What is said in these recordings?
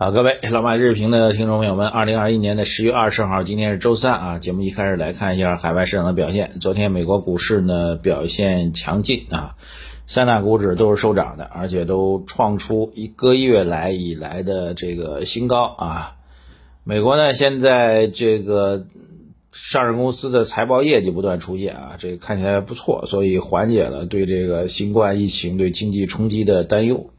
好，各位老马日评的听众朋友们，二零二一年的十月二十号，今天是周三啊。节目一开始来看一下海外市场的表现。昨天美国股市呢表现强劲啊，三大股指都是收涨的，而且都创出一个月来以来的这个新高啊。美国呢，现在这个上市公司的财报业绩不断出现啊，这个看起来不错，所以缓解了对这个新冠疫情对经济冲击的担忧。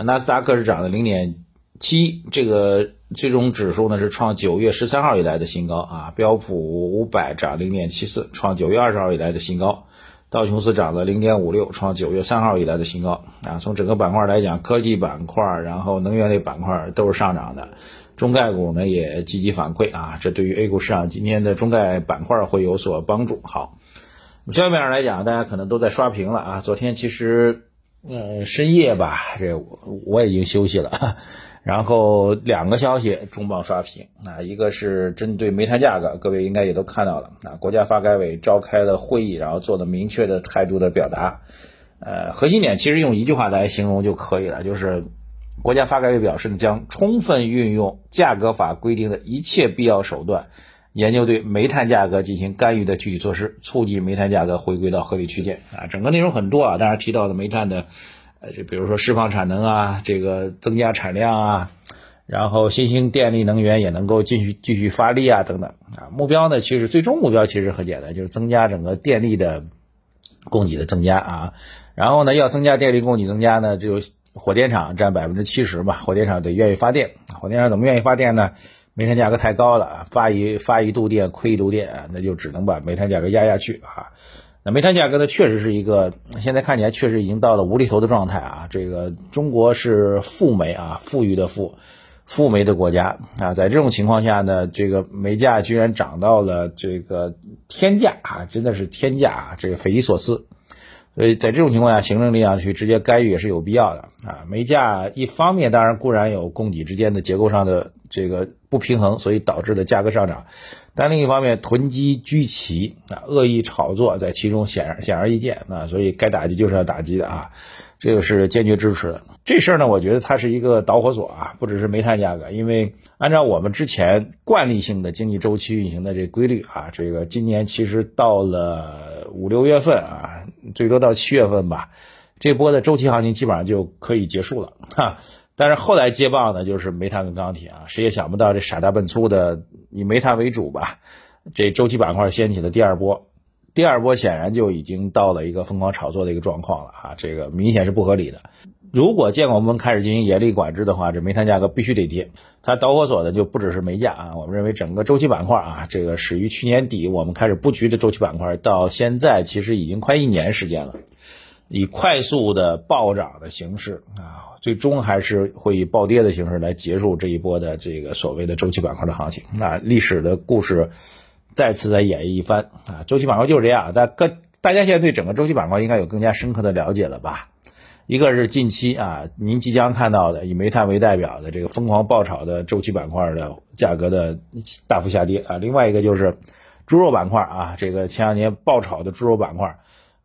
纳斯达克是涨了零点七，这个最终指数呢是创九月十三号以来的新高啊。标普五百涨零点七四，创九月二十号以来的新高。道琼斯涨了零点五六，创九月三号以来的新高啊。从整个板块来讲，科技板块，然后能源类板块都是上涨的。中概股呢也积极反馈啊，这对于 A 股市场今天的中概板块会有所帮助。好，消息面上来讲，大家可能都在刷屏了啊。昨天其实，呃，深夜吧，这我我已经休息了。然后两个消息重磅刷屏啊，一个是针对煤炭价格，各位应该也都看到了啊，国家发改委召开了会议，然后做了明确的态度的表达。呃，核心点其实用一句话来形容就可以了，就是。国家发改委表示呢，将充分运用价格法规定的一切必要手段，研究对煤炭价格进行干预的具体措施，促进煤炭价格回归到合理区间。啊，整个内容很多啊，当然提到的煤炭的，呃，就比如说释放产能啊，这个增加产量啊，然后新兴电力能源也能够继续继续发力啊，等等啊。目标呢，其实最终目标其实很简单，就是增加整个电力的供给的增加啊。然后呢，要增加电力供给增加呢，就火电厂占百分之七十嘛，火电厂得愿意发电。火电厂怎么愿意发电呢？煤炭价格太高了，发一发一度电亏一度电，那就只能把煤炭价格压下去啊。煤炭价格呢，确实是一个现在看起来确实已经到了无厘头的状态啊。这个中国是富煤啊，富裕的富，富煤的国家啊，在这种情况下呢，这个煤价居然涨到了这个天价啊，真的是天价啊，这个匪夷所思。所以在这种情况下，行政力量去直接干预也是有必要的啊。煤价一方面当然固然有供给之间的结构上的这个不平衡，所以导致的价格上涨，但另一方面囤积居奇啊，恶意炒作在其中显显而易见啊。所以该打击就是要打击的啊，这个是坚决支持的。这事儿呢，我觉得它是一个导火索啊，不只是煤炭价格，因为按照我们之前惯例性的经济周期运行的这规律啊，这个今年其实到了五六月份啊。最多到七月份吧，这波的周期行情基本上就可以结束了哈。但是后来接棒的就是煤炭跟钢铁啊，谁也想不到这傻大笨粗的以煤炭为主吧，这周期板块掀起了第二波，第二波显然就已经到了一个疯狂炒作的一个状况了啊，这个明显是不合理的。如果监管部门开始进行严厉管制的话，这煤炭价格必须得跌。它导火索的就不只是煤价啊，我们认为整个周期板块啊，这个始于去年底我们开始布局的周期板块，到现在其实已经快一年时间了，以快速的暴涨的形式啊，最终还是会以暴跌的形式来结束这一波的这个所谓的周期板块的行情。那历史的故事再次再演绎一番啊，周期板块就是这样。大各大家现在对整个周期板块应该有更加深刻的了解了吧？一个是近期啊，您即将看到的以煤炭为代表的这个疯狂爆炒的周期板块的价格的大幅下跌啊，另外一个就是猪肉板块啊，这个前两年爆炒的猪肉板块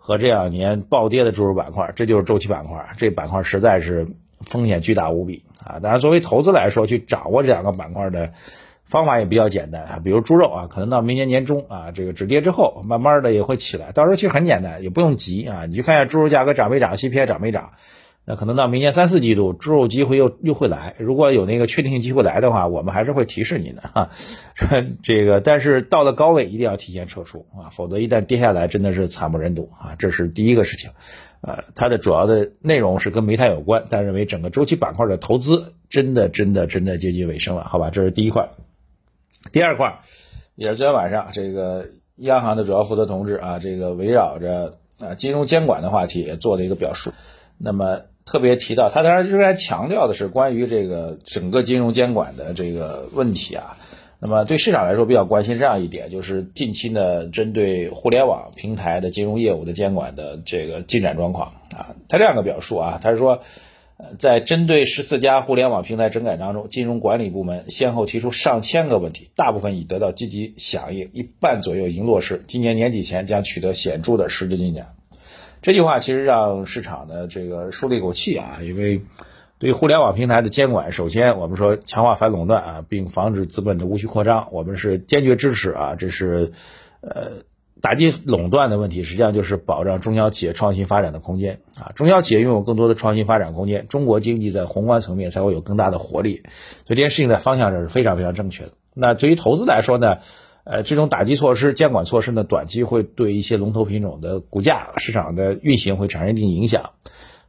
和这两年暴跌的猪肉板块，这就是周期板块，这板块实在是风险巨大无比啊。当然，作为投资来说，去掌握这两个板块的。方法也比较简单啊，比如猪肉啊，可能到明年年中啊，这个止跌之后，慢慢的也会起来。到时候其实很简单，也不用急啊，你去看一下猪肉价格涨没涨，CPI 涨没涨。那可能到明年三四季度，猪肉机会又又会来。如果有那个确定性机会来的话，我们还是会提示你的哈。这个，但是到了高位一定要提前撤出啊，否则一旦跌下来，真的是惨不忍睹啊。这是第一个事情，呃，它的主要的内容是跟煤炭有关，但认为整个周期板块的投资真的真的真的接近尾声了，好吧？这是第一块。第二块也是昨天晚上，这个央行的主要负责同志啊，这个围绕着啊金融监管的话题也做了一个表述。那么特别提到，他当然仍然强调的是关于这个整个金融监管的这个问题啊。那么对市场来说比较关心这样一点，就是近期呢针对互联网平台的金融业务的监管的这个进展状况啊。他这样的表述啊，他是说，在针对十四家互联网平台整改当中，金融管理部门先后提出上千个问题，大部分已得到积极响应，一半左右已经落实，今年年底前将取得显著的实质进展。这句话其实让市场的这个舒了一口气啊，因为。对于互联网平台的监管，首先我们说强化反垄断啊，并防止资本的无序扩张，我们是坚决支持啊。这是，呃，打击垄断的问题，实际上就是保障中小企业创新发展的空间啊。中小企业拥有更多的创新发展空间，中国经济在宏观层面才会有更大的活力。所以这件事情在方向上是非常非常正确的。那对于投资来说呢，呃，这种打击措施、监管措施呢，短期会对一些龙头品种的股价、市场的运行会产生一定影响。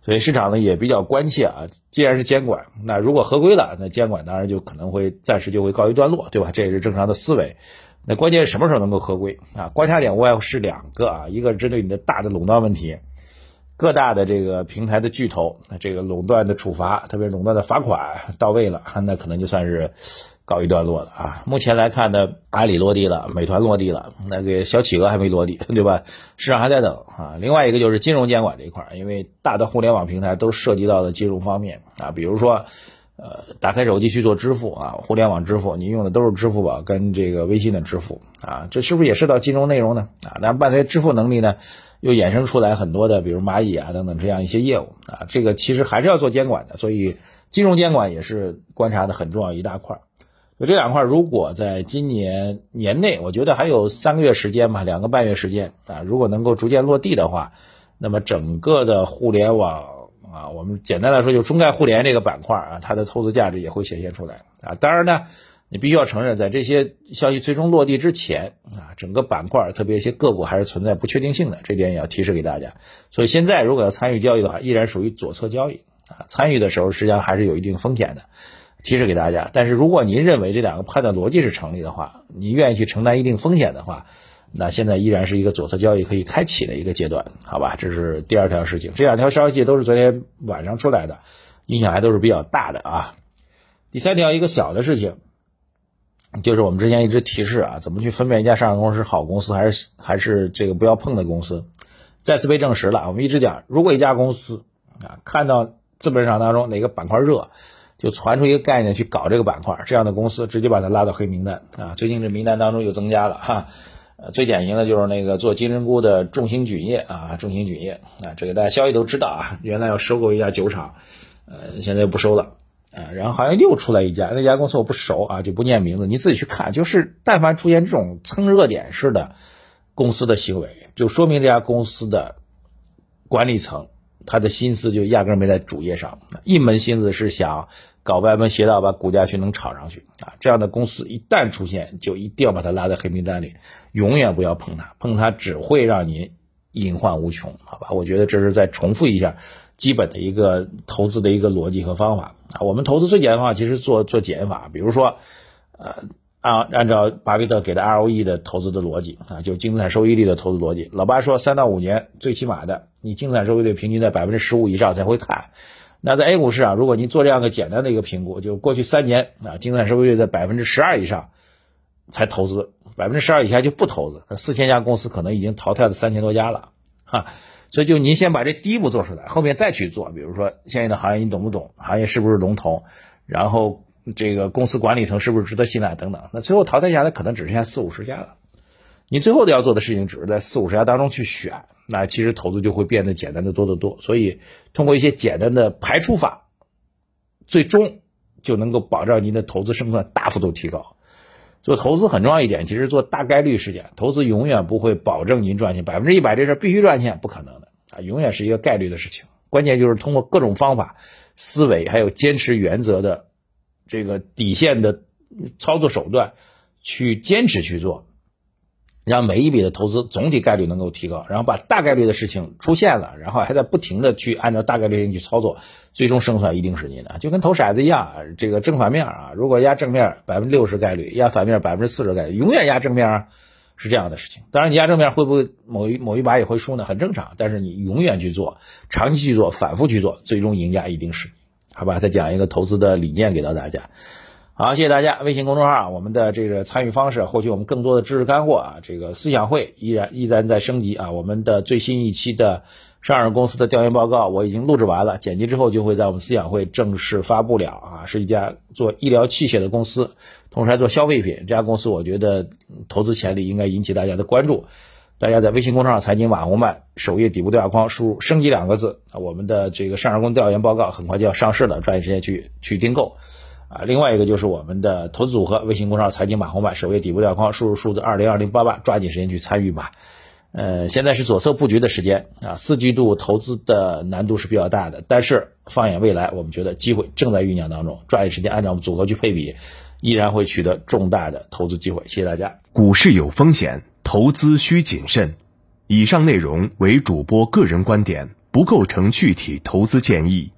所以市场呢也比较关切啊，既然是监管，那如果合规了，那监管当然就可能会暂时就会告一段落，对吧？这也是正常的思维。那关键是什么时候能够合规啊？观察点无外乎是两个啊，一个是针对你的大的垄断问题，各大的这个平台的巨头，那这个垄断的处罚，特别垄断的罚款到位了，那可能就算是。告一段落了啊！目前来看呢，阿里落地了，美团落地了，那个小企鹅还没落地，对吧？市场还在等啊。另外一个就是金融监管这一块，因为大的互联网平台都涉及到了金融方面啊，比如说，呃，打开手机去做支付啊，互联网支付，你用的都是支付宝跟这个微信的支付啊，这是不是也涉及到金融内容呢？啊，那伴随支付能力呢，又衍生出来很多的，比如蚂蚁啊等等这样一些业务啊，这个其实还是要做监管的，所以金融监管也是观察的很重要一大块。就这两块，如果在今年年内，我觉得还有三个月时间吧，两个半月时间啊，如果能够逐渐落地的话，那么整个的互联网啊，我们简单来说就中概互联这个板块啊，它的投资价值也会显现出来啊。当然呢，你必须要承认，在这些消息最终落地之前啊，整个板块特别一些个股还是存在不确定性的，这点也要提示给大家。所以现在如果要参与交易的话，依然属于左侧交易啊，参与的时候实际上还是有一定风险的。提示给大家，但是如果您认为这两个判断逻辑是成立的话，您愿意去承担一定风险的话，那现在依然是一个左侧交易可以开启的一个阶段，好吧？这是第二条事情，这两条消息都是昨天晚上出来的，影响还都是比较大的啊。第三条一个小的事情，就是我们之前一直提示啊，怎么去分辨一家上市公司是好公司还是还是这个不要碰的公司，再次被证实了。我们一直讲，如果一家公司啊看到资本市场当中哪个板块热，就传出一个概念去搞这个板块，这样的公司直接把它拉到黑名单啊！最近这名单当中又增加了哈，呃，最典型的就是那个做金针菇的众兴菌业啊，众兴菌业啊，这个大家消息都知道啊，原来要收购一家酒厂，呃，现在又不收了啊，然后好像又出来一家，那家公司我不熟啊，就不念名字，你自己去看，就是但凡出现这种蹭热点式的公司的行为，就说明这家公司的管理层。他的心思就压根没在主业上，一门心思是想搞歪门邪道，把股价去能炒上去啊！这样的公司一旦出现，就一定要把它拉在黑名单里，永远不要碰它，碰它只会让你隐患无穷，好吧？我觉得这是再重复一下基本的一个投资的一个逻辑和方法啊。我们投资最简单方法其实做做减法，比如说，呃。按按照巴菲特给的 ROE 的投资的逻辑啊，就净资产收益率的投资逻辑。老八说，三到五年最起码的，你净资产收益率平均在百分之十五以上才会看。那在 A 股市场，如果您做这样个简单的一个评估，就过去三年啊，净资产收益率在百分之十二以上才投资，百分之十二以下就不投资。那四千家公司可能已经淘汰了三千多家了，哈。所以就您先把这第一步做出来，后面再去做。比如说现在的行业你懂不懂？行业是不是龙头？然后。这个公司管理层是不是值得信赖等等？那最后淘汰下来可能只剩下四五十家了。你最后的要做的事情只是在四五十家当中去选，那其实投资就会变得简单的多得多。所以通过一些简单的排除法，最终就能够保障您的投资胜算大幅度提高。做投资很重要一点，其实做大概率事件，投资永远不会保证您赚钱百分之一百，这事必须赚钱，不可能的啊，永远是一个概率的事情。关键就是通过各种方法、思维还有坚持原则的。这个底线的操作手段，去坚持去做，让每一笔的投资总体概率能够提高，然后把大概率的事情出现了，然后还在不停的去按照大概率去操作，最终胜算一定是您的。就跟投骰子一样，这个正反面啊，如果压正面百分之六十概率，压反面百分之四十概率，永远压正面啊。是这样的事情。当然，你压正面会不会某一某一把也会输呢？很正常。但是你永远去做，长期去做，反复去做，最终赢家一定是，好吧？再讲一个投资的理念给到大家。好，谢谢大家。微信公众号我们的这个参与方式，获取我们更多的知识干货啊。这个思想会依然依然在升级啊。我们的最新一期的上市公司的调研报告我已经录制完了，剪辑之后就会在我们思想会正式发布了啊。是一家做医疗器械的公司，同时还做消费品。这家公司我觉得投资潜力应该引起大家的关注。大家在微信公众号财经网红漫首页底部对话框输入“升级”两个字啊，我们的这个上市公司调研报告很快就要上市了，抓紧时间去去订购。啊，另外一个就是我们的投资组合，微信公众号财经马红版首页底部对话框输入数字二零二零八八，抓紧时间去参与吧。呃，现在是左侧布局的时间啊，四季度投资的难度是比较大的，但是放眼未来，我们觉得机会正在酝酿当中，抓紧时间按照我们组合去配比，依然会取得重大的投资机会。谢谢大家。股市有风险，投资需谨慎。以上内容为主播个人观点，不构成具体投资建议。